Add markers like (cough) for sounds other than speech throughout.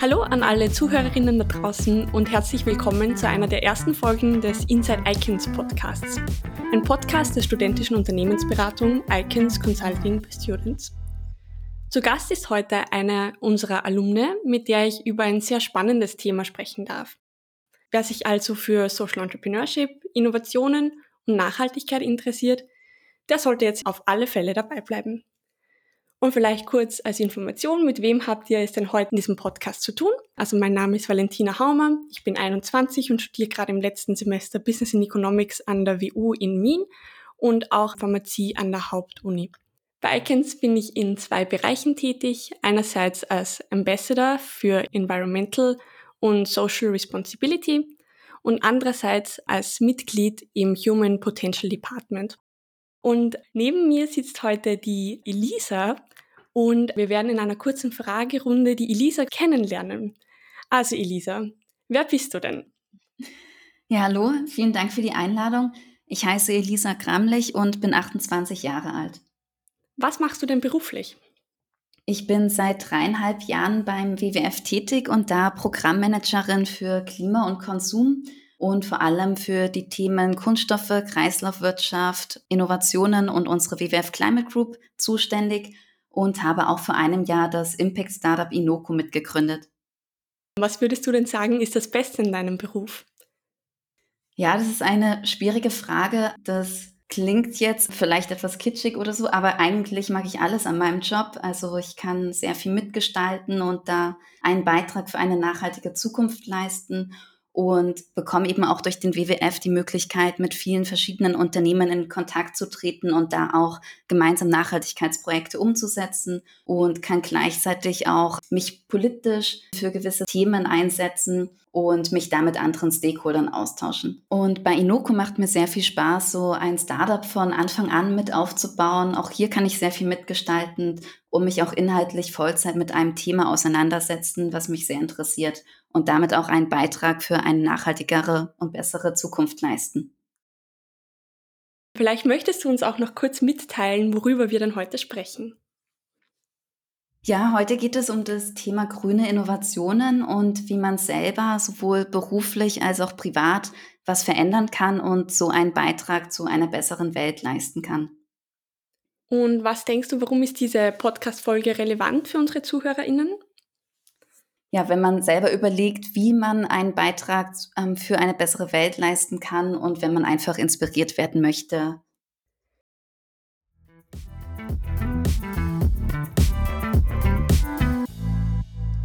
Hallo an alle Zuhörerinnen da draußen und herzlich willkommen zu einer der ersten Folgen des Inside Icons Podcasts. Ein Podcast der studentischen Unternehmensberatung Icons Consulting for Students. Zu Gast ist heute eine unserer Alumne, mit der ich über ein sehr spannendes Thema sprechen darf. Wer sich also für Social Entrepreneurship, Innovationen Nachhaltigkeit interessiert, der sollte jetzt auf alle Fälle dabei bleiben. Und vielleicht kurz als Information, mit wem habt ihr es denn heute in diesem Podcast zu tun? Also mein Name ist Valentina Haumer, ich bin 21 und studiere gerade im letzten Semester Business in Economics an der WU in Wien und auch Pharmazie an der Hauptuni. Bei Icons bin ich in zwei Bereichen tätig. Einerseits als Ambassador für Environmental und Social Responsibility und andererseits als Mitglied im Human Potential Department. Und neben mir sitzt heute die Elisa und wir werden in einer kurzen Fragerunde die Elisa kennenlernen. Also Elisa, wer bist du denn? Ja, hallo, vielen Dank für die Einladung. Ich heiße Elisa Gramlich und bin 28 Jahre alt. Was machst du denn beruflich? Ich bin seit dreieinhalb Jahren beim WWF tätig und da Programmmanagerin für Klima und Konsum und vor allem für die Themen Kunststoffe, Kreislaufwirtschaft, Innovationen und unsere WWF Climate Group zuständig und habe auch vor einem Jahr das Impact Startup Inoko mitgegründet. Was würdest du denn sagen, ist das Beste in deinem Beruf? Ja, das ist eine schwierige Frage. Das klingt jetzt vielleicht etwas kitschig oder so, aber eigentlich mag ich alles an meinem Job. Also ich kann sehr viel mitgestalten und da einen Beitrag für eine nachhaltige Zukunft leisten und bekomme eben auch durch den WWF die Möglichkeit, mit vielen verschiedenen Unternehmen in Kontakt zu treten und da auch gemeinsam Nachhaltigkeitsprojekte umzusetzen und kann gleichzeitig auch mich politisch für gewisse Themen einsetzen und mich damit anderen Stakeholdern austauschen. Und bei Inoko macht mir sehr viel Spaß, so ein Startup von Anfang an mit aufzubauen. Auch hier kann ich sehr viel mitgestalten und mich auch inhaltlich Vollzeit mit einem Thema auseinandersetzen, was mich sehr interessiert und damit auch einen Beitrag für eine nachhaltigere und bessere Zukunft leisten. Vielleicht möchtest du uns auch noch kurz mitteilen, worüber wir dann heute sprechen. Ja, heute geht es um das Thema grüne Innovationen und wie man selber sowohl beruflich als auch privat was verändern kann und so einen Beitrag zu einer besseren Welt leisten kann. Und was denkst du, warum ist diese Podcast-Folge relevant für unsere ZuhörerInnen? Ja, wenn man selber überlegt, wie man einen Beitrag ähm, für eine bessere Welt leisten kann und wenn man einfach inspiriert werden möchte.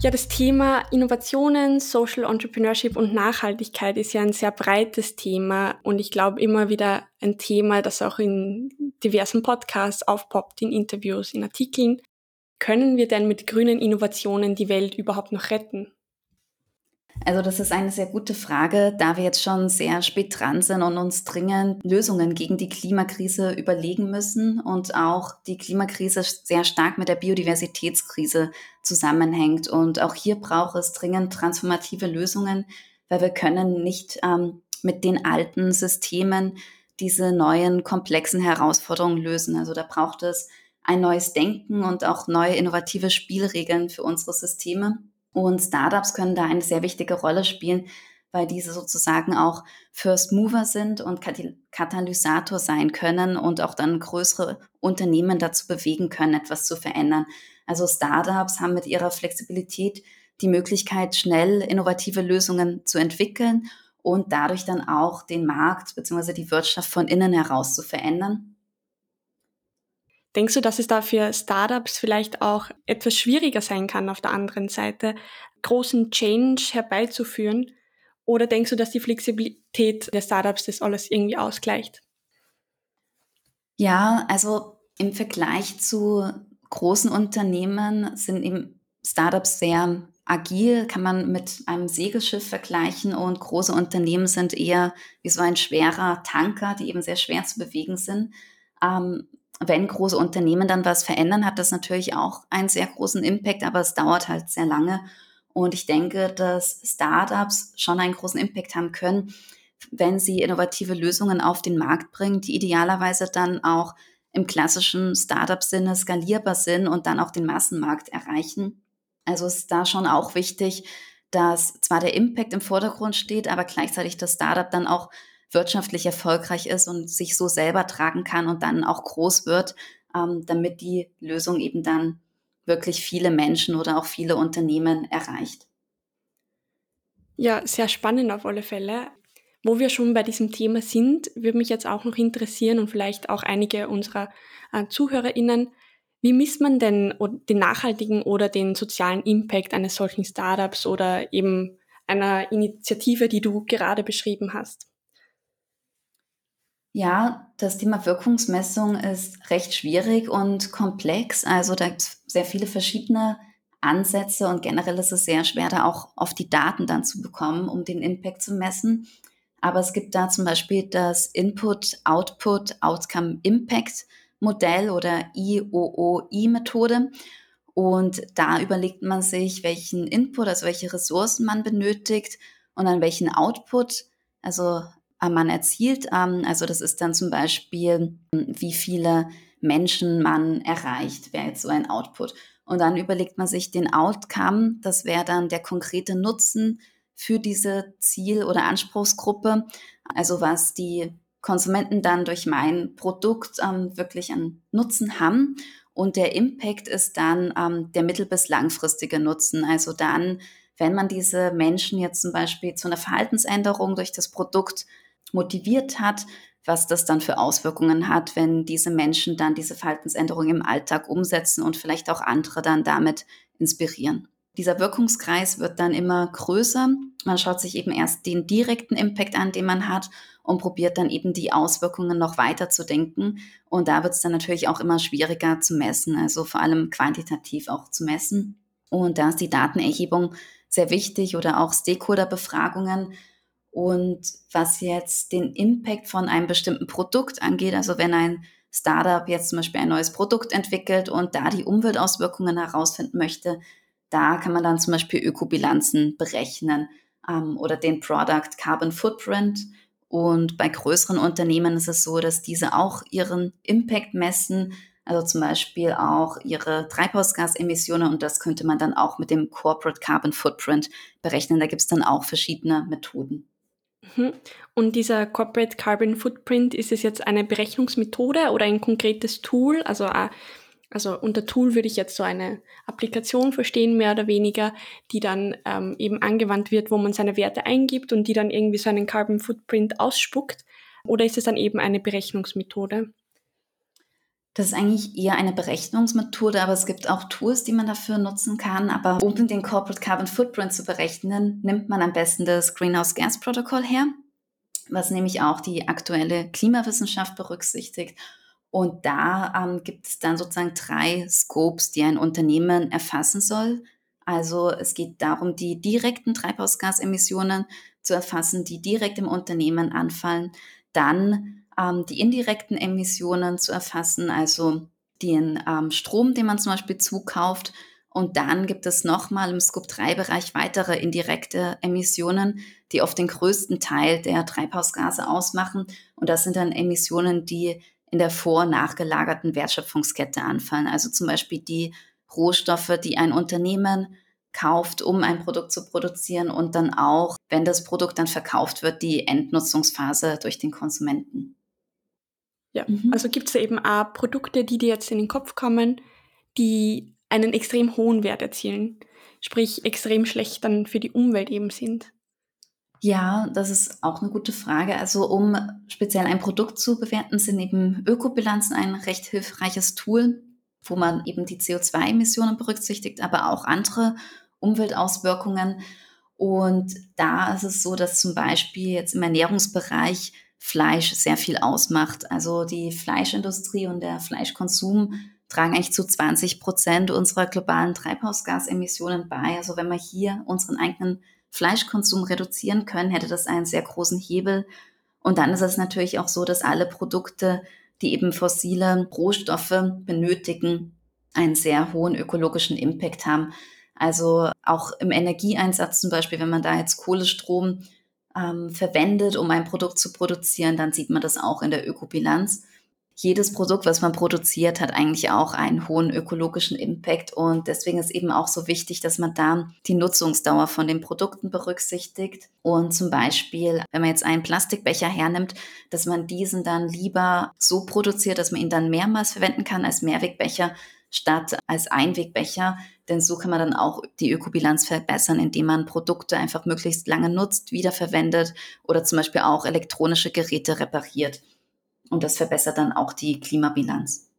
Ja, das Thema Innovationen, Social Entrepreneurship und Nachhaltigkeit ist ja ein sehr breites Thema und ich glaube immer wieder ein Thema, das auch in diversen Podcasts aufpoppt, in Interviews, in Artikeln. Können wir denn mit grünen Innovationen die Welt überhaupt noch retten? Also das ist eine sehr gute Frage, da wir jetzt schon sehr spät dran sind und uns dringend Lösungen gegen die Klimakrise überlegen müssen und auch die Klimakrise sehr stark mit der Biodiversitätskrise zusammenhängt. Und auch hier braucht es dringend transformative Lösungen, weil wir können nicht ähm, mit den alten Systemen diese neuen komplexen Herausforderungen lösen. Also da braucht es ein neues Denken und auch neue innovative Spielregeln für unsere Systeme. Und Startups können da eine sehr wichtige Rolle spielen, weil diese sozusagen auch First Mover sind und Katalysator sein können und auch dann größere Unternehmen dazu bewegen können, etwas zu verändern. Also Startups haben mit ihrer Flexibilität die Möglichkeit, schnell innovative Lösungen zu entwickeln und dadurch dann auch den Markt bzw. die Wirtschaft von innen heraus zu verändern. Denkst du, dass es da für Startups vielleicht auch etwas schwieriger sein kann, auf der anderen Seite großen Change herbeizuführen? Oder denkst du, dass die Flexibilität der Startups das alles irgendwie ausgleicht? Ja, also im Vergleich zu großen Unternehmen sind eben Startups sehr agil, kann man mit einem Segelschiff vergleichen und große Unternehmen sind eher wie so ein schwerer Tanker, die eben sehr schwer zu bewegen sind. Ähm, wenn große Unternehmen dann was verändern, hat das natürlich auch einen sehr großen Impact, aber es dauert halt sehr lange. Und ich denke, dass Startups schon einen großen Impact haben können, wenn sie innovative Lösungen auf den Markt bringen, die idealerweise dann auch im klassischen Startup-Sinne skalierbar sind und dann auch den Massenmarkt erreichen. Also ist da schon auch wichtig, dass zwar der Impact im Vordergrund steht, aber gleichzeitig das Startup dann auch wirtschaftlich erfolgreich ist und sich so selber tragen kann und dann auch groß wird, ähm, damit die Lösung eben dann wirklich viele Menschen oder auch viele Unternehmen erreicht. Ja, sehr spannend auf alle Fälle. Wo wir schon bei diesem Thema sind, würde mich jetzt auch noch interessieren und vielleicht auch einige unserer äh, ZuhörerInnen, wie misst man denn den nachhaltigen oder den sozialen Impact eines solchen Startups oder eben einer Initiative, die du gerade beschrieben hast? Ja, das Thema Wirkungsmessung ist recht schwierig und komplex. Also da gibt es sehr viele verschiedene Ansätze und generell ist es sehr schwer, da auch auf die Daten dann zu bekommen, um den Impact zu messen. Aber es gibt da zum Beispiel das Input, Output, Outcome, Impact Modell oder IOOI-Methode. Und da überlegt man sich, welchen Input, also welche Ressourcen man benötigt und an welchen Output, also man erzielt. Ähm, also das ist dann zum Beispiel, wie viele Menschen man erreicht, wäre jetzt so ein Output. Und dann überlegt man sich den Outcome, das wäre dann der konkrete Nutzen für diese Ziel- oder Anspruchsgruppe. Also was die Konsumenten dann durch mein Produkt ähm, wirklich einen Nutzen haben. Und der Impact ist dann ähm, der mittel- bis langfristige Nutzen. Also dann, wenn man diese Menschen jetzt zum Beispiel zu einer Verhaltensänderung durch das Produkt motiviert hat, was das dann für Auswirkungen hat, wenn diese Menschen dann diese Verhaltensänderung im Alltag umsetzen und vielleicht auch andere dann damit inspirieren. Dieser Wirkungskreis wird dann immer größer. Man schaut sich eben erst den direkten Impact an, den man hat und probiert dann eben die Auswirkungen noch weiter zu denken. Und da wird es dann natürlich auch immer schwieriger zu messen, also vor allem quantitativ auch zu messen. Und da ist die Datenerhebung sehr wichtig oder auch Stakeholder-Befragungen. Und was jetzt den Impact von einem bestimmten Produkt angeht, also wenn ein Startup jetzt zum Beispiel ein neues Produkt entwickelt und da die Umweltauswirkungen herausfinden möchte, da kann man dann zum Beispiel Ökobilanzen berechnen ähm, oder den Product Carbon Footprint. Und bei größeren Unternehmen ist es so, dass diese auch ihren Impact messen, also zum Beispiel auch ihre Treibhausgasemissionen und das könnte man dann auch mit dem Corporate Carbon Footprint berechnen. Da gibt es dann auch verschiedene Methoden. Mhm. Und dieser Corporate Carbon Footprint, ist es jetzt eine Berechnungsmethode oder ein konkretes Tool? Also äh, also unter Tool würde ich jetzt so eine Applikation verstehen, mehr oder weniger, die dann ähm, eben angewandt wird, wo man seine Werte eingibt und die dann irgendwie so einen Carbon Footprint ausspuckt. Oder ist es dann eben eine Berechnungsmethode? Das ist eigentlich eher eine Berechnungsmethode, aber es gibt auch Tools, die man dafür nutzen kann. Aber um den Corporate Carbon Footprint zu berechnen, nimmt man am besten das Greenhouse Gas Protocol her, was nämlich auch die aktuelle Klimawissenschaft berücksichtigt und da ähm, gibt es dann sozusagen drei Scopes, die ein Unternehmen erfassen soll. Also es geht darum, die direkten Treibhausgasemissionen zu erfassen, die direkt im Unternehmen anfallen. Dann ähm, die indirekten Emissionen zu erfassen, also den ähm, Strom, den man zum Beispiel zukauft. Und dann gibt es nochmal im Scope-3-Bereich weitere indirekte Emissionen, die oft den größten Teil der Treibhausgase ausmachen. Und das sind dann Emissionen, die in der vor- und nachgelagerten Wertschöpfungskette anfallen. Also zum Beispiel die Rohstoffe, die ein Unternehmen kauft, um ein Produkt zu produzieren und dann auch, wenn das Produkt dann verkauft wird, die Endnutzungsphase durch den Konsumenten. Ja, mhm. also gibt es eben auch Produkte, die dir jetzt in den Kopf kommen, die einen extrem hohen Wert erzielen, sprich extrem schlecht dann für die Umwelt eben sind. Ja, das ist auch eine gute Frage. Also um speziell ein Produkt zu bewerten, sind eben Ökobilanzen ein recht hilfreiches Tool, wo man eben die CO2-Emissionen berücksichtigt, aber auch andere Umweltauswirkungen. Und da ist es so, dass zum Beispiel jetzt im Ernährungsbereich Fleisch sehr viel ausmacht. Also die Fleischindustrie und der Fleischkonsum tragen eigentlich zu 20 Prozent unserer globalen Treibhausgasemissionen bei. Also wenn wir hier unseren eigenen Fleischkonsum reduzieren können, hätte das einen sehr großen Hebel. Und dann ist es natürlich auch so, dass alle Produkte, die eben fossile Rohstoffe benötigen, einen sehr hohen ökologischen Impact haben. Also auch im Energieeinsatz zum Beispiel, wenn man da jetzt Kohlestrom ähm, verwendet, um ein Produkt zu produzieren, dann sieht man das auch in der Ökobilanz. Jedes Produkt, was man produziert, hat eigentlich auch einen hohen ökologischen Impact und deswegen ist eben auch so wichtig, dass man da die Nutzungsdauer von den Produkten berücksichtigt und zum Beispiel, wenn man jetzt einen Plastikbecher hernimmt, dass man diesen dann lieber so produziert, dass man ihn dann mehrmals verwenden kann als Mehrwegbecher statt als Einwegbecher, denn so kann man dann auch die Ökobilanz verbessern, indem man Produkte einfach möglichst lange nutzt, wiederverwendet oder zum Beispiel auch elektronische Geräte repariert. Und das verbessert dann auch die Klimabilanz.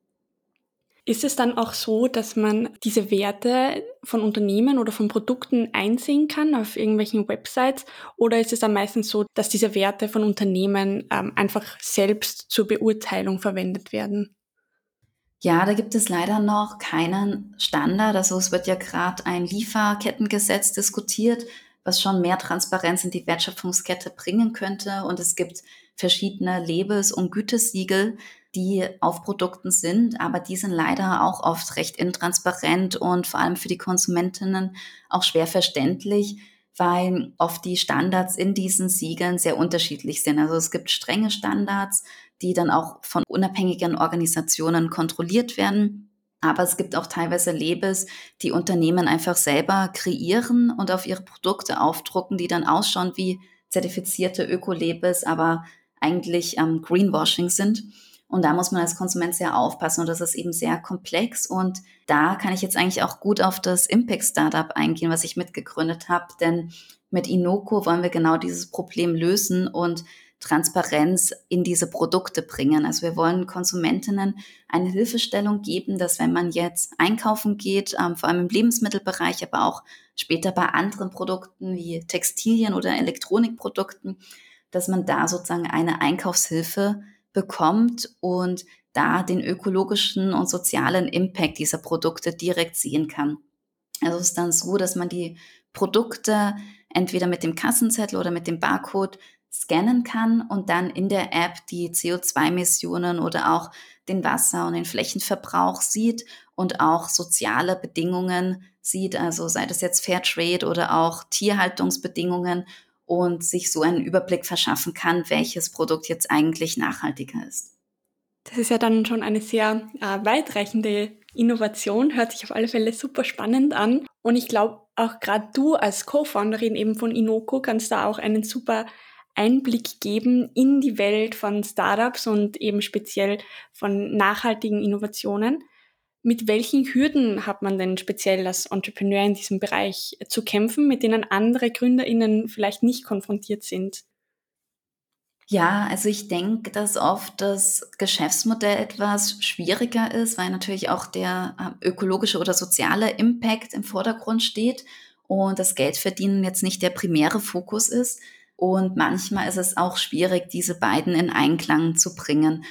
Ist es dann auch so, dass man diese Werte von Unternehmen oder von Produkten einsehen kann auf irgendwelchen Websites? Oder ist es dann meistens so, dass diese Werte von Unternehmen ähm, einfach selbst zur Beurteilung verwendet werden? Ja, da gibt es leider noch keinen Standard. Also es wird ja gerade ein Lieferkettengesetz diskutiert, was schon mehr Transparenz in die Wertschöpfungskette bringen könnte. Und es gibt verschiedene Lebens- und Gütesiegel, die auf Produkten sind, aber die sind leider auch oft recht intransparent und vor allem für die Konsumentinnen auch schwer verständlich, weil oft die Standards in diesen Siegeln sehr unterschiedlich sind. Also es gibt strenge Standards, die dann auch von unabhängigen Organisationen kontrolliert werden. Aber es gibt auch teilweise Labels, die Unternehmen einfach selber kreieren und auf ihre Produkte aufdrucken, die dann ausschauen wie zertifizierte Öko-Labels, aber eigentlich ähm, Greenwashing sind. Und da muss man als Konsument sehr aufpassen und das ist eben sehr komplex. Und da kann ich jetzt eigentlich auch gut auf das Impact Startup eingehen, was ich mitgegründet habe. Denn mit Inoko wollen wir genau dieses Problem lösen und Transparenz in diese Produkte bringen. Also wir wollen Konsumentinnen eine Hilfestellung geben, dass wenn man jetzt einkaufen geht, ähm, vor allem im Lebensmittelbereich, aber auch später bei anderen Produkten wie Textilien oder Elektronikprodukten, dass man da sozusagen eine Einkaufshilfe bekommt und da den ökologischen und sozialen Impact dieser Produkte direkt sehen kann. Also es ist dann so, dass man die Produkte entweder mit dem Kassenzettel oder mit dem Barcode scannen kann und dann in der App die CO2-Emissionen oder auch den Wasser- und den Flächenverbrauch sieht und auch soziale Bedingungen sieht, also sei das jetzt Fairtrade oder auch Tierhaltungsbedingungen und sich so einen Überblick verschaffen kann, welches Produkt jetzt eigentlich nachhaltiger ist. Das ist ja dann schon eine sehr äh, weitreichende Innovation, hört sich auf alle Fälle super spannend an. Und ich glaube, auch gerade du als Co-Founderin eben von Inoko kannst da auch einen super Einblick geben in die Welt von Startups und eben speziell von nachhaltigen Innovationen. Mit welchen Hürden hat man denn speziell als Entrepreneur in diesem Bereich zu kämpfen, mit denen andere GründerInnen vielleicht nicht konfrontiert sind? Ja, also ich denke, dass oft das Geschäftsmodell etwas schwieriger ist, weil natürlich auch der äh, ökologische oder soziale Impact im Vordergrund steht und das Geldverdienen jetzt nicht der primäre Fokus ist. Und manchmal ist es auch schwierig, diese beiden in Einklang zu bringen.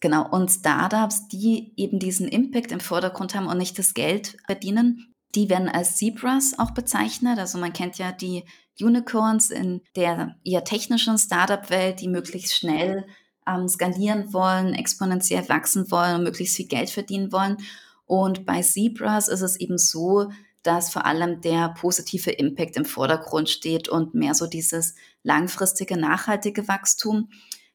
Genau, und Startups, die eben diesen Impact im Vordergrund haben und nicht das Geld verdienen, die werden als Zebras auch bezeichnet. Also man kennt ja die Unicorns in der eher technischen Startup-Welt, die möglichst schnell ähm, skalieren wollen, exponentiell wachsen wollen und möglichst viel Geld verdienen wollen. Und bei Zebras ist es eben so, dass vor allem der positive Impact im Vordergrund steht und mehr so dieses langfristige, nachhaltige Wachstum.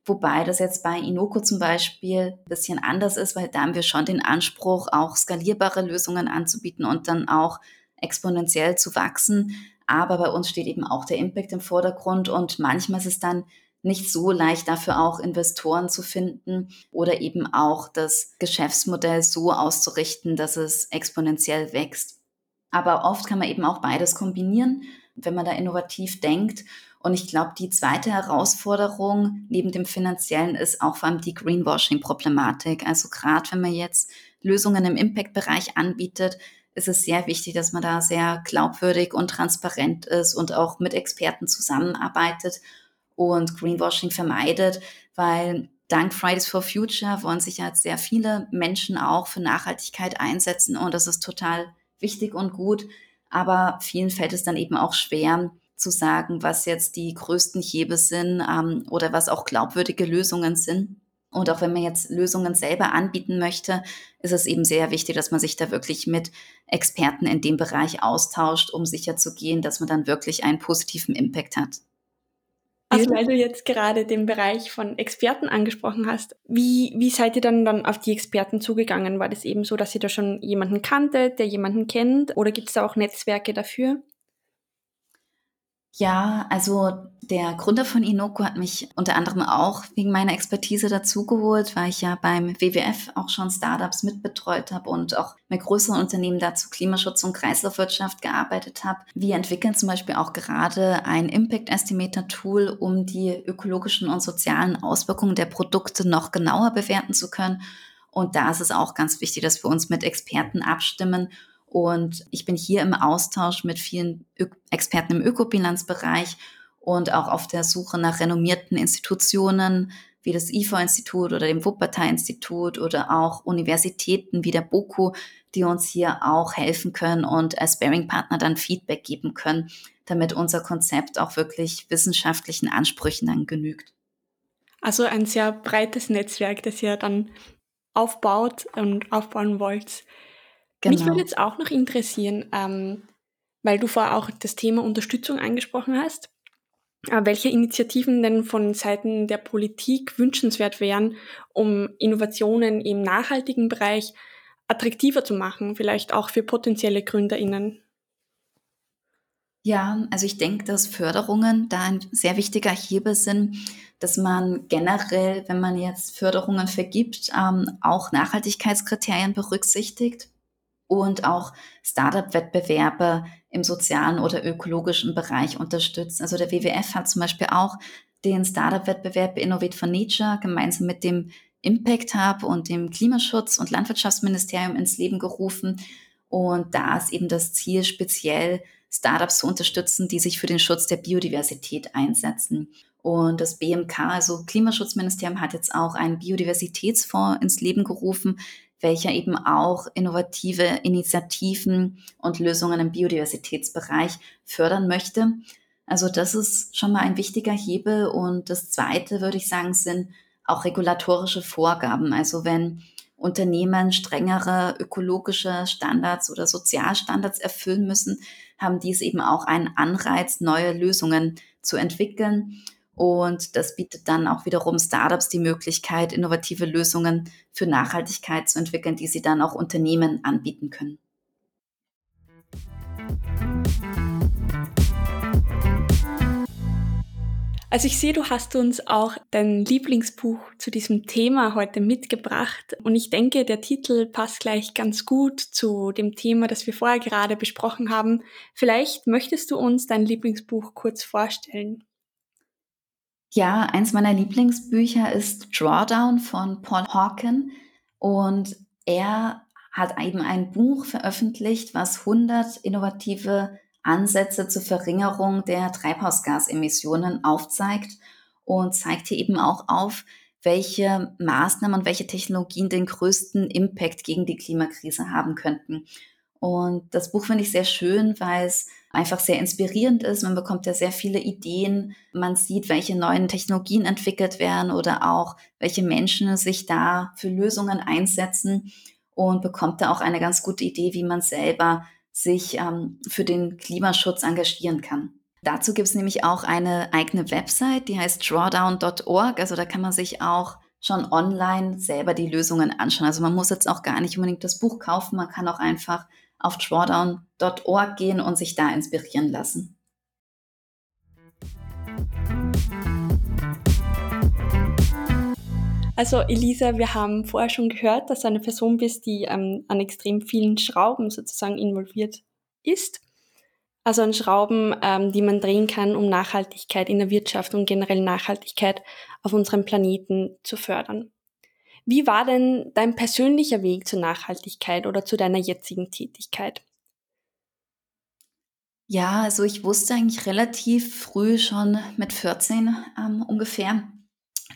Wobei das jetzt bei Inoko zum Beispiel ein bisschen anders ist, weil da haben wir schon den Anspruch, auch skalierbare Lösungen anzubieten und dann auch exponentiell zu wachsen. Aber bei uns steht eben auch der Impact im Vordergrund und manchmal ist es dann nicht so leicht dafür auch Investoren zu finden oder eben auch das Geschäftsmodell so auszurichten, dass es exponentiell wächst. Aber oft kann man eben auch beides kombinieren, wenn man da innovativ denkt und ich glaube, die zweite Herausforderung neben dem finanziellen ist auch vor allem die Greenwashing-Problematik. Also gerade wenn man jetzt Lösungen im Impact-Bereich anbietet, ist es sehr wichtig, dass man da sehr glaubwürdig und transparent ist und auch mit Experten zusammenarbeitet und Greenwashing vermeidet, weil dank Fridays for Future wollen sich jetzt sehr viele Menschen auch für Nachhaltigkeit einsetzen und das ist total wichtig und gut. Aber vielen fällt es dann eben auch schwer, zu sagen, was jetzt die größten Hebel sind ähm, oder was auch glaubwürdige Lösungen sind. Und auch wenn man jetzt Lösungen selber anbieten möchte, ist es eben sehr wichtig, dass man sich da wirklich mit Experten in dem Bereich austauscht, um sicherzugehen, dass man dann wirklich einen positiven Impact hat. Also weil du jetzt gerade den Bereich von Experten angesprochen hast, wie, wie seid ihr dann, dann auf die Experten zugegangen? War das eben so, dass ihr da schon jemanden kanntet, der jemanden kennt oder gibt es da auch Netzwerke dafür? Ja, also der Gründer von Inoko hat mich unter anderem auch wegen meiner Expertise dazugeholt, weil ich ja beim WWF auch schon Startups mitbetreut habe und auch mit größeren Unternehmen dazu Klimaschutz und Kreislaufwirtschaft gearbeitet habe. Wir entwickeln zum Beispiel auch gerade ein Impact Estimator Tool, um die ökologischen und sozialen Auswirkungen der Produkte noch genauer bewerten zu können. Und da ist es auch ganz wichtig, dass wir uns mit Experten abstimmen und ich bin hier im Austausch mit vielen Ö Experten im Ökobilanzbereich und auch auf der Suche nach renommierten Institutionen wie das IFO-Institut oder dem Wuppertal-Institut oder auch Universitäten wie der BOKU, die uns hier auch helfen können und als Bearing-Partner dann Feedback geben können, damit unser Konzept auch wirklich wissenschaftlichen Ansprüchen dann genügt. Also ein sehr breites Netzwerk, das ihr dann aufbaut und aufbauen wollt. Genau. Mich würde jetzt auch noch interessieren, ähm, weil du vorher auch das Thema Unterstützung angesprochen hast, äh, welche Initiativen denn von Seiten der Politik wünschenswert wären, um Innovationen im nachhaltigen Bereich attraktiver zu machen, vielleicht auch für potenzielle GründerInnen? Ja, also ich denke, dass Förderungen da ein sehr wichtiger Hebel sind, dass man generell, wenn man jetzt Förderungen vergibt, ähm, auch Nachhaltigkeitskriterien berücksichtigt und auch Startup-Wettbewerbe im sozialen oder ökologischen Bereich unterstützt. Also der WWF hat zum Beispiel auch den Startup-Wettbewerb Innovate for Nature gemeinsam mit dem Impact Hub und dem Klimaschutz- und Landwirtschaftsministerium ins Leben gerufen. Und da ist eben das Ziel, speziell Startups zu unterstützen, die sich für den Schutz der Biodiversität einsetzen. Und das BMK, also Klimaschutzministerium, hat jetzt auch einen Biodiversitätsfonds ins Leben gerufen, welcher eben auch innovative Initiativen und Lösungen im Biodiversitätsbereich fördern möchte. Also das ist schon mal ein wichtiger Hebel. Und das Zweite, würde ich sagen, sind auch regulatorische Vorgaben. Also wenn Unternehmen strengere ökologische Standards oder Sozialstandards erfüllen müssen, haben dies eben auch einen Anreiz, neue Lösungen zu entwickeln. Und das bietet dann auch wiederum Startups die Möglichkeit, innovative Lösungen für Nachhaltigkeit zu entwickeln, die sie dann auch Unternehmen anbieten können. Also ich sehe, du hast uns auch dein Lieblingsbuch zu diesem Thema heute mitgebracht und ich denke, der Titel passt gleich ganz gut zu dem Thema, das wir vorher gerade besprochen haben. Vielleicht möchtest du uns dein Lieblingsbuch kurz vorstellen. Ja, eins meiner Lieblingsbücher ist Drawdown von Paul Hawken und er hat eben ein Buch veröffentlicht, was 100 innovative Ansätze zur Verringerung der Treibhausgasemissionen aufzeigt und zeigt hier eben auch auf, welche Maßnahmen und welche Technologien den größten Impact gegen die Klimakrise haben könnten. Und das Buch finde ich sehr schön, weil es einfach sehr inspirierend ist. Man bekommt ja sehr viele Ideen. Man sieht, welche neuen Technologien entwickelt werden oder auch welche Menschen sich da für Lösungen einsetzen und bekommt da auch eine ganz gute Idee, wie man selber sich ähm, für den Klimaschutz engagieren kann. Dazu gibt es nämlich auch eine eigene Website, die heißt drawdown.org. Also da kann man sich auch schon online selber die Lösungen anschauen. Also man muss jetzt auch gar nicht unbedingt das Buch kaufen, man kann auch einfach auf drawdown.org gehen und sich da inspirieren lassen. Also Elisa, wir haben vorher schon gehört, dass du eine Person bist, die ähm, an extrem vielen Schrauben sozusagen involviert ist. Also an Schrauben, ähm, die man drehen kann, um Nachhaltigkeit in der Wirtschaft und generell Nachhaltigkeit auf unserem Planeten zu fördern. Wie war denn dein persönlicher Weg zur Nachhaltigkeit oder zu deiner jetzigen Tätigkeit? Ja, also ich wusste eigentlich relativ früh schon mit 14 ähm, ungefähr,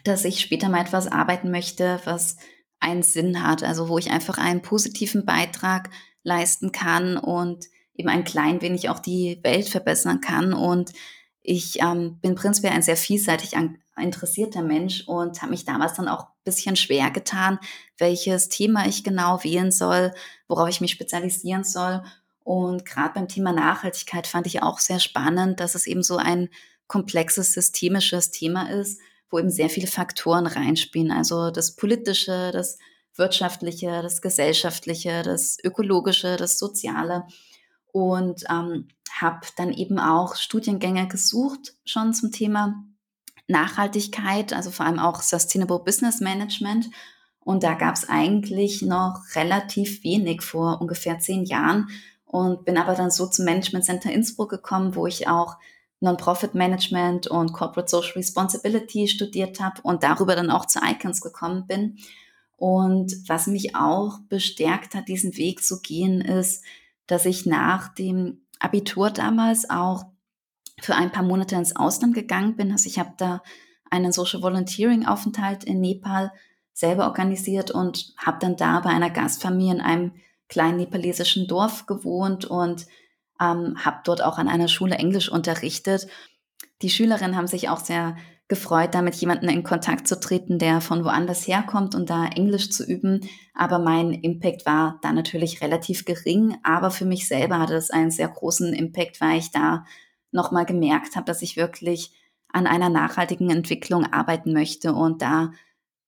dass ich später mal etwas arbeiten möchte, was einen Sinn hat, also wo ich einfach einen positiven Beitrag leisten kann und eben ein klein wenig auch die Welt verbessern kann. Und ich ähm, bin prinzipiell ein sehr vielseitig interessierter Mensch und habe mich damals dann auch ein bisschen schwer getan, welches Thema ich genau wählen soll, worauf ich mich spezialisieren soll. Und gerade beim Thema Nachhaltigkeit fand ich auch sehr spannend, dass es eben so ein komplexes systemisches Thema ist, wo eben sehr viele Faktoren reinspielen. Also das politische, das wirtschaftliche, das gesellschaftliche, das ökologische, das soziale. Und ähm, habe dann eben auch Studiengänge gesucht, schon zum Thema Nachhaltigkeit, also vor allem auch Sustainable Business Management. Und da gab es eigentlich noch relativ wenig vor ungefähr zehn Jahren und bin aber dann so zum Management Center Innsbruck gekommen, wo ich auch Non-Profit Management und Corporate Social Responsibility studiert habe und darüber dann auch zu Icons gekommen bin. Und was mich auch bestärkt hat, diesen Weg zu gehen, ist, dass ich nach dem Abitur damals auch für ein paar Monate ins Ausland gegangen bin. Also ich habe da einen Social Volunteering Aufenthalt in Nepal selber organisiert und habe dann da bei einer Gastfamilie in einem kleinen nepalesischen Dorf gewohnt und ähm, habe dort auch an einer Schule Englisch unterrichtet. Die Schülerinnen haben sich auch sehr gefreut, da mit jemandem in Kontakt zu treten, der von woanders herkommt und da Englisch zu üben. Aber mein Impact war da natürlich relativ gering. Aber für mich selber hatte es einen sehr großen Impact, weil ich da nochmal gemerkt habe, dass ich wirklich an einer nachhaltigen Entwicklung arbeiten möchte und da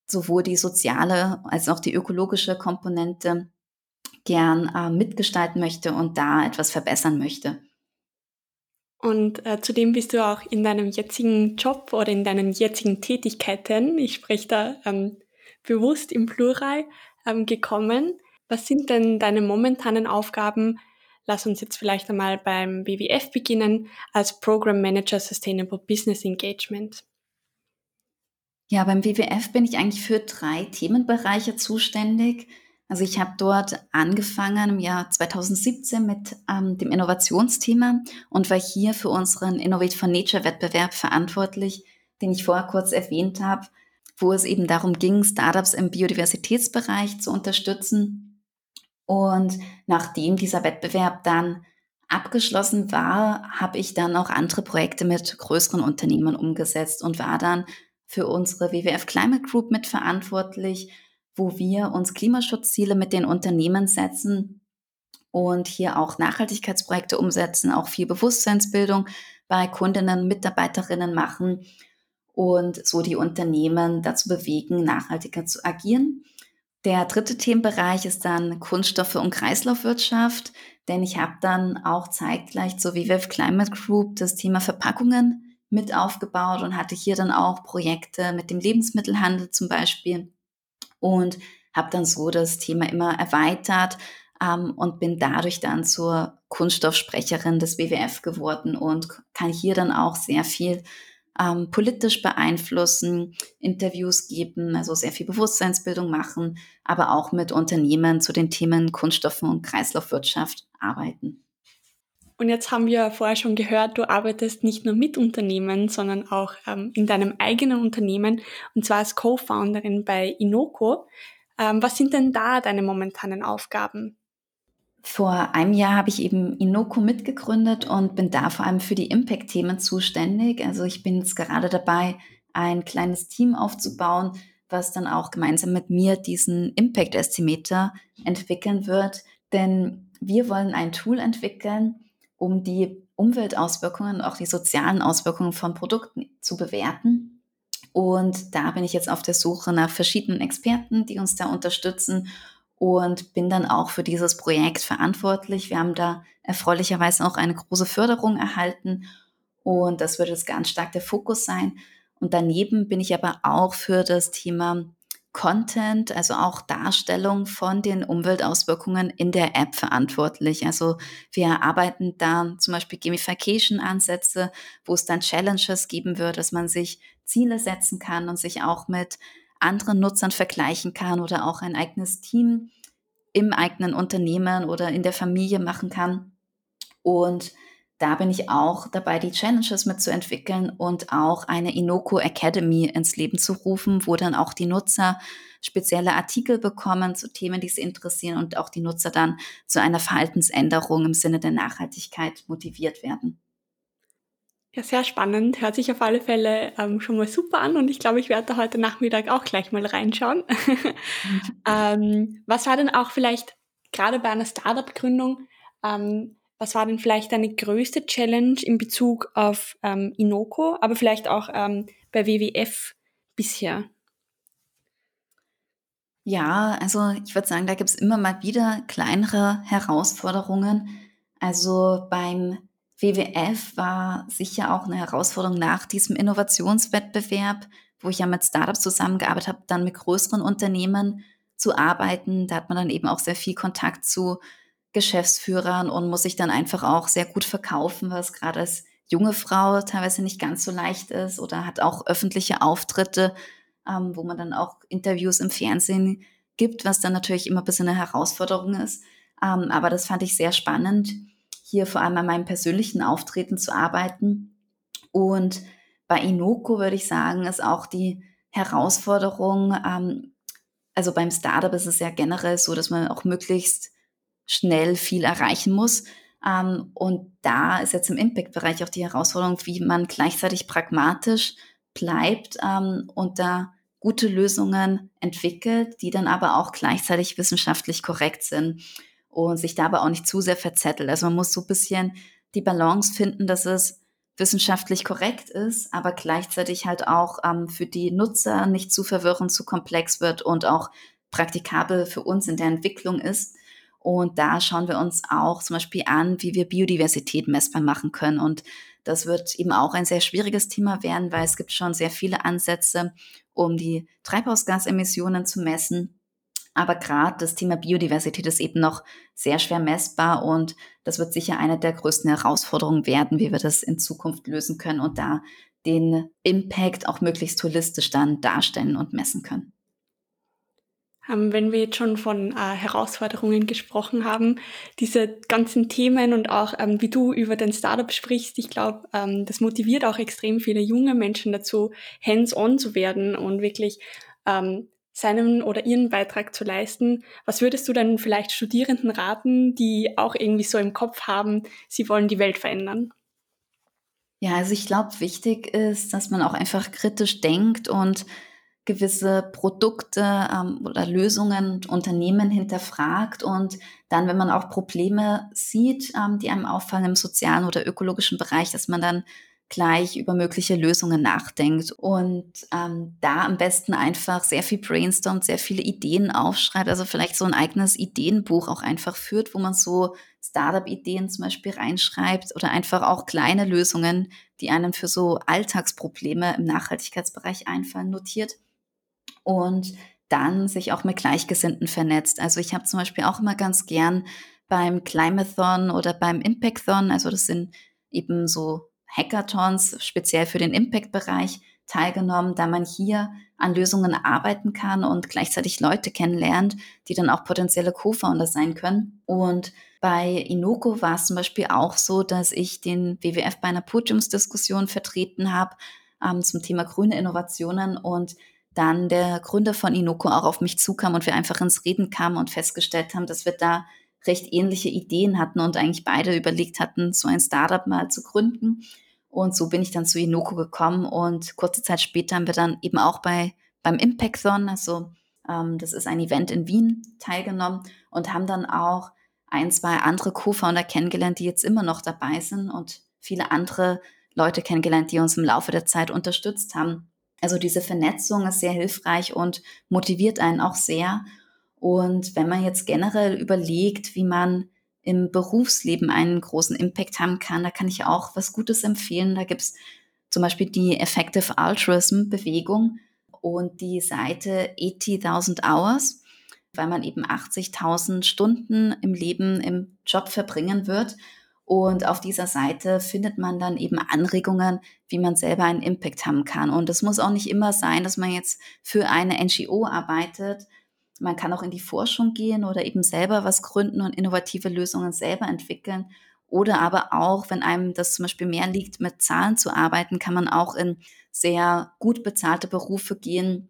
sowohl die soziale als auch die ökologische Komponente gern äh, mitgestalten möchte und da etwas verbessern möchte. Und äh, zudem bist du auch in deinem jetzigen Job oder in deinen jetzigen Tätigkeiten, ich spreche da ähm, bewusst im Plural, ähm, gekommen. Was sind denn deine momentanen Aufgaben? Lass uns jetzt vielleicht einmal beim WWF beginnen als Program Manager Sustainable Business Engagement. Ja, beim WWF bin ich eigentlich für drei Themenbereiche zuständig. Also ich habe dort angefangen im Jahr 2017 mit ähm, dem Innovationsthema und war hier für unseren Innovate for Nature Wettbewerb verantwortlich, den ich vorher kurz erwähnt habe, wo es eben darum ging, Startups im Biodiversitätsbereich zu unterstützen. Und nachdem dieser Wettbewerb dann abgeschlossen war, habe ich dann auch andere Projekte mit größeren Unternehmen umgesetzt und war dann für unsere WWF Climate Group mitverantwortlich wo wir uns Klimaschutzziele mit den Unternehmen setzen und hier auch Nachhaltigkeitsprojekte umsetzen, auch viel Bewusstseinsbildung bei Kundinnen, Mitarbeiterinnen machen und so die Unternehmen dazu bewegen, nachhaltiger zu agieren. Der dritte Themenbereich ist dann Kunststoffe und Kreislaufwirtschaft, denn ich habe dann auch zeitgleich zur WWF Climate Group das Thema Verpackungen mit aufgebaut und hatte hier dann auch Projekte mit dem Lebensmittelhandel zum Beispiel und habe dann so das Thema immer erweitert ähm, und bin dadurch dann zur Kunststoffsprecherin des WWF geworden und kann hier dann auch sehr viel ähm, politisch beeinflussen, Interviews geben, also sehr viel Bewusstseinsbildung machen, aber auch mit Unternehmen zu den Themen Kunststoffen und Kreislaufwirtschaft arbeiten. Und jetzt haben wir vorher schon gehört, du arbeitest nicht nur mit Unternehmen, sondern auch ähm, in deinem eigenen Unternehmen und zwar als Co-Founderin bei Inoko. Ähm, was sind denn da deine momentanen Aufgaben? Vor einem Jahr habe ich eben Inoko mitgegründet und bin da vor allem für die Impact-Themen zuständig. Also ich bin jetzt gerade dabei, ein kleines Team aufzubauen, was dann auch gemeinsam mit mir diesen Impact Estimator entwickeln wird. Denn wir wollen ein Tool entwickeln, um die Umweltauswirkungen, auch die sozialen Auswirkungen von Produkten zu bewerten. Und da bin ich jetzt auf der Suche nach verschiedenen Experten, die uns da unterstützen und bin dann auch für dieses Projekt verantwortlich. Wir haben da erfreulicherweise auch eine große Förderung erhalten und das wird jetzt ganz stark der Fokus sein. Und daneben bin ich aber auch für das Thema Content, also auch Darstellung von den Umweltauswirkungen in der App verantwortlich. Also wir arbeiten da zum Beispiel Gamification-Ansätze, wo es dann Challenges geben wird, dass man sich Ziele setzen kann und sich auch mit anderen Nutzern vergleichen kann oder auch ein eigenes Team im eigenen Unternehmen oder in der Familie machen kann. Und da bin ich auch dabei, die Challenges mitzuentwickeln und auch eine Inoko Academy ins Leben zu rufen, wo dann auch die Nutzer spezielle Artikel bekommen zu Themen, die sie interessieren und auch die Nutzer dann zu einer Verhaltensänderung im Sinne der Nachhaltigkeit motiviert werden. Ja, sehr spannend. Hört sich auf alle Fälle ähm, schon mal super an und ich glaube, ich werde da heute Nachmittag auch gleich mal reinschauen. (laughs) ähm, was war denn auch vielleicht gerade bei einer Startup-Gründung ähm, Was war denn vielleicht deine größte Challenge in Bezug auf ähm, Inoko, aber vielleicht auch ähm, bei WWF bisher? Ja, also ich würde sagen, da gibt es immer mal wieder kleinere Herausforderungen. Also beim WWF war sicher auch eine Herausforderung nach diesem Innovationswettbewerb, wo ich ja mit Startups zusammengearbeitet habe, dann mit größeren Unternehmen zu arbeiten. Da hat man dann eben auch sehr viel Kontakt zu Geschäftsführern und muss sich dann einfach auch sehr gut verkaufen, was gerade als junge Frau teilweise nicht ganz so leicht ist oder hat auch öffentliche Auftritte, ähm, wo man dann auch Interviews im Fernsehen gibt, was dann natürlich immer ein bisschen eine Herausforderung ist. Ähm, aber das fand ich sehr spannend, hier vor allem an meinem persönlichen Auftreten zu arbeiten. Und bei Inoko würde ich sagen, ist auch die Herausforderung, ähm, also beim Startup ist es ja generell so, dass man auch möglichst schnell viel erreichen muss. Ähm, und da ist jetzt im Impact-Bereich auch die Herausforderung, wie man gleichzeitig pragmatisch bleibt ähm, und da gute Lösungen entwickelt, die dann aber auch gleichzeitig wissenschaftlich korrekt sind und sich dabei auch nicht zu sehr verzettelt. Also man muss so ein bisschen die Balance finden, dass es wissenschaftlich korrekt ist, aber gleichzeitig halt auch ähm, für die Nutzer nicht zu verwirrend, zu komplex wird und auch praktikabel für uns in der Entwicklung ist. Und da schauen wir uns auch zum Beispiel an, wie wir Biodiversität messbar machen können. Und das wird eben auch ein sehr schwieriges Thema werden, weil es gibt schon sehr viele Ansätze, um die Treibhausgasemissionen zu messen. Aber gerade das Thema Biodiversität ist eben noch sehr schwer messbar und das wird sicher eine der größten Herausforderungen werden, wie wir das in Zukunft lösen können und da den Impact auch möglichst holistisch dann darstellen und messen können. Ähm, wenn wir jetzt schon von äh, Herausforderungen gesprochen haben, diese ganzen Themen und auch ähm, wie du über dein Startup sprichst, ich glaube, ähm, das motiviert auch extrem viele junge Menschen dazu, hands-on zu werden und wirklich ähm, seinen oder ihren Beitrag zu leisten. Was würdest du dann vielleicht Studierenden raten, die auch irgendwie so im Kopf haben, sie wollen die Welt verändern? Ja, also ich glaube, wichtig ist, dass man auch einfach kritisch denkt und gewisse Produkte ähm, oder Lösungen und Unternehmen hinterfragt und dann, wenn man auch Probleme sieht, ähm, die einem auffallen im sozialen oder ökologischen Bereich, dass man dann gleich über mögliche Lösungen nachdenkt und ähm, da am besten einfach sehr viel brainstormt, sehr viele Ideen aufschreibt, also vielleicht so ein eigenes Ideenbuch auch einfach führt, wo man so Startup-Ideen zum Beispiel reinschreibt oder einfach auch kleine Lösungen, die einem für so Alltagsprobleme im Nachhaltigkeitsbereich einfallen, notiert und dann sich auch mit Gleichgesinnten vernetzt. Also ich habe zum Beispiel auch immer ganz gern beim Climathon oder beim Impacthon, also das sind eben so Hackathons speziell für den Impact-Bereich teilgenommen, da man hier an Lösungen arbeiten kann und gleichzeitig Leute kennenlernt, die dann auch potenzielle Co-Founder sein können. Und bei Inoko war es zum Beispiel auch so, dass ich den WWF bei einer Podiumsdiskussion vertreten habe ähm, zum Thema grüne Innovationen und dann der Gründer von Inoko auch auf mich zukam und wir einfach ins Reden kamen und festgestellt haben, dass wir da recht ähnliche Ideen hatten und eigentlich beide überlegt hatten, so ein Startup mal zu gründen. Und so bin ich dann zu Inoko gekommen und kurze Zeit später haben wir dann eben auch bei, beim Impacthon, also ähm, das ist ein Event in Wien, teilgenommen und haben dann auch ein, zwei andere Co-Founder kennengelernt, die jetzt immer noch dabei sind und viele andere Leute kennengelernt, die uns im Laufe der Zeit unterstützt haben. Also diese Vernetzung ist sehr hilfreich und motiviert einen auch sehr. Und wenn man jetzt generell überlegt, wie man im Berufsleben einen großen Impact haben kann, da kann ich auch was Gutes empfehlen. Da gibt es zum Beispiel die Effective Altruism Bewegung und die Seite 80.000 Hours, weil man eben 80.000 Stunden im Leben im Job verbringen wird und auf dieser Seite findet man dann eben Anregungen, wie man selber einen Impact haben kann. Und es muss auch nicht immer sein, dass man jetzt für eine NGO arbeitet. Man kann auch in die Forschung gehen oder eben selber was gründen und innovative Lösungen selber entwickeln. Oder aber auch, wenn einem das zum Beispiel mehr liegt, mit Zahlen zu arbeiten, kann man auch in sehr gut bezahlte Berufe gehen,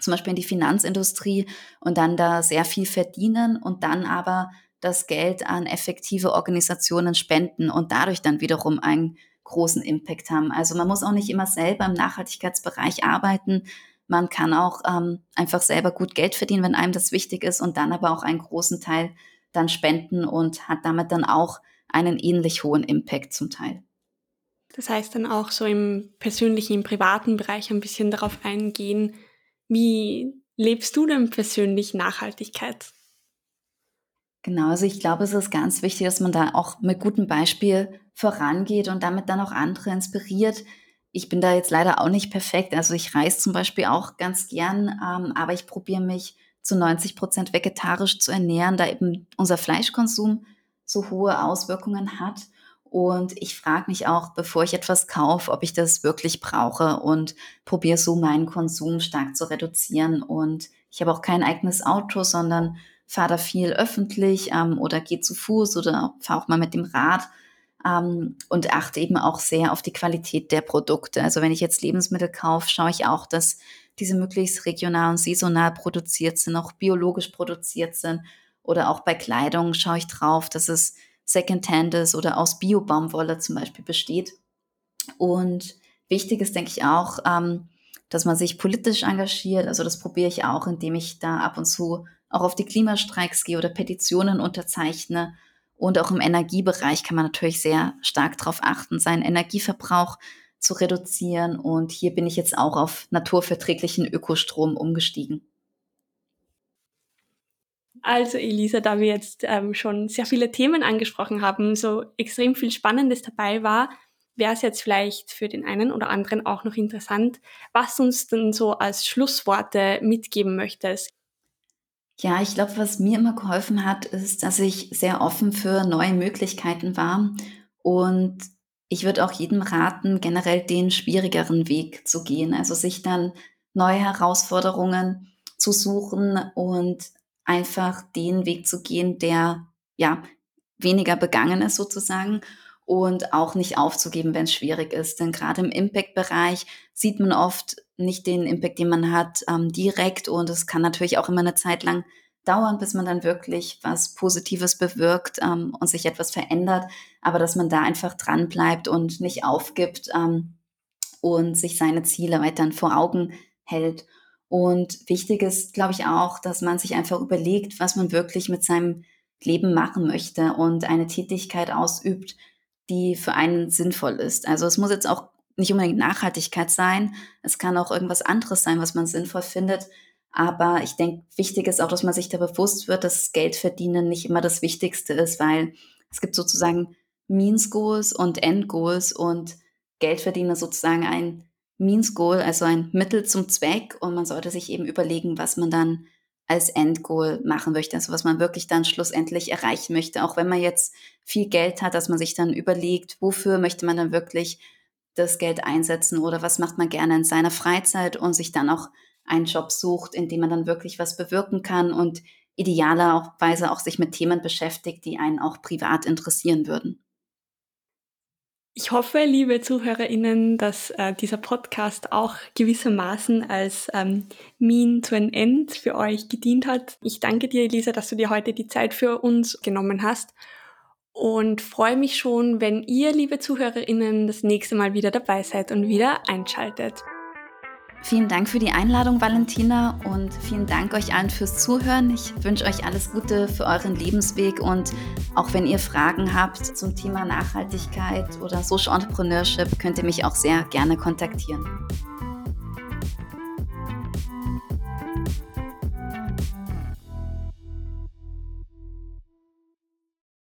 zum Beispiel in die Finanzindustrie und dann da sehr viel verdienen und dann aber das Geld an effektive Organisationen spenden und dadurch dann wiederum einen großen Impact haben. Also man muss auch nicht immer selber im Nachhaltigkeitsbereich arbeiten. Man kann auch ähm, einfach selber gut Geld verdienen, wenn einem das wichtig ist und dann aber auch einen großen Teil dann spenden und hat damit dann auch einen ähnlich hohen Impact zum Teil. Das heißt dann auch so im persönlichen, im privaten Bereich ein bisschen darauf eingehen, wie lebst du denn persönlich Nachhaltigkeit? Genau, also ich glaube, es ist ganz wichtig, dass man da auch mit gutem Beispiel vorangeht und damit dann auch andere inspiriert. Ich bin da jetzt leider auch nicht perfekt. Also ich reise zum Beispiel auch ganz gern, ähm, aber ich probiere mich zu 90 Prozent vegetarisch zu ernähren, da eben unser Fleischkonsum so hohe Auswirkungen hat. Und ich frage mich auch, bevor ich etwas kaufe, ob ich das wirklich brauche und probiere so meinen Konsum stark zu reduzieren. Und ich habe auch kein eigenes Auto, sondern fahre da viel öffentlich ähm, oder gehe zu Fuß oder fahre auch mal mit dem Rad ähm, und achte eben auch sehr auf die Qualität der Produkte. Also wenn ich jetzt Lebensmittel kaufe, schaue ich auch, dass diese möglichst regional und saisonal produziert sind, auch biologisch produziert sind. Oder auch bei Kleidung schaue ich drauf, dass es Secondhand ist oder aus Bio-Baumwolle zum Beispiel besteht. Und wichtig ist, denke ich, auch, ähm, dass man sich politisch engagiert. Also das probiere ich auch, indem ich da ab und zu auch auf die Klimastreiks gehe oder Petitionen unterzeichne. Und auch im Energiebereich kann man natürlich sehr stark darauf achten, seinen Energieverbrauch zu reduzieren. Und hier bin ich jetzt auch auf naturverträglichen Ökostrom umgestiegen. Also Elisa, da wir jetzt ähm, schon sehr viele Themen angesprochen haben, so extrem viel Spannendes dabei war, wäre es jetzt vielleicht für den einen oder anderen auch noch interessant, was uns denn so als Schlussworte mitgeben möchtest. Ja, ich glaube, was mir immer geholfen hat, ist, dass ich sehr offen für neue Möglichkeiten war und ich würde auch jedem raten, generell den schwierigeren Weg zu gehen, also sich dann neue Herausforderungen zu suchen und einfach den Weg zu gehen, der ja weniger begangen ist sozusagen und auch nicht aufzugeben, wenn es schwierig ist. Denn gerade im Impact-Bereich sieht man oft nicht den Impact, den man hat, ähm, direkt und es kann natürlich auch immer eine Zeit lang dauern, bis man dann wirklich was Positives bewirkt ähm, und sich etwas verändert, aber dass man da einfach dran bleibt und nicht aufgibt ähm, und sich seine Ziele weiterhin vor Augen hält. Und wichtig ist, glaube ich, auch, dass man sich einfach überlegt, was man wirklich mit seinem Leben machen möchte und eine Tätigkeit ausübt, die für einen sinnvoll ist. Also es muss jetzt auch nicht unbedingt Nachhaltigkeit sein, es kann auch irgendwas anderes sein, was man sinnvoll findet, aber ich denke, wichtig ist auch, dass man sich da bewusst wird, dass Geld verdienen nicht immer das Wichtigste ist, weil es gibt sozusagen Means Goals und End Goals und Geld verdienen ist sozusagen ein Means Goal, also ein Mittel zum Zweck. Und man sollte sich eben überlegen, was man dann als Endgoal machen möchte, also was man wirklich dann schlussendlich erreichen möchte, auch wenn man jetzt viel Geld hat, dass man sich dann überlegt, wofür möchte man dann wirklich das Geld einsetzen oder was macht man gerne in seiner Freizeit und sich dann auch einen Job sucht, in dem man dann wirklich was bewirken kann und idealerweise auch sich mit Themen beschäftigt, die einen auch privat interessieren würden. Ich hoffe, liebe ZuhörerInnen, dass äh, dieser Podcast auch gewissermaßen als ähm, Mean to an End für euch gedient hat. Ich danke dir, Elisa, dass du dir heute die Zeit für uns genommen hast und freue mich schon, wenn ihr, liebe ZuhörerInnen, das nächste Mal wieder dabei seid und wieder einschaltet. Vielen Dank für die Einladung, Valentina, und vielen Dank euch allen fürs Zuhören. Ich wünsche euch alles Gute für euren Lebensweg und auch wenn ihr Fragen habt zum Thema Nachhaltigkeit oder Social Entrepreneurship, könnt ihr mich auch sehr gerne kontaktieren.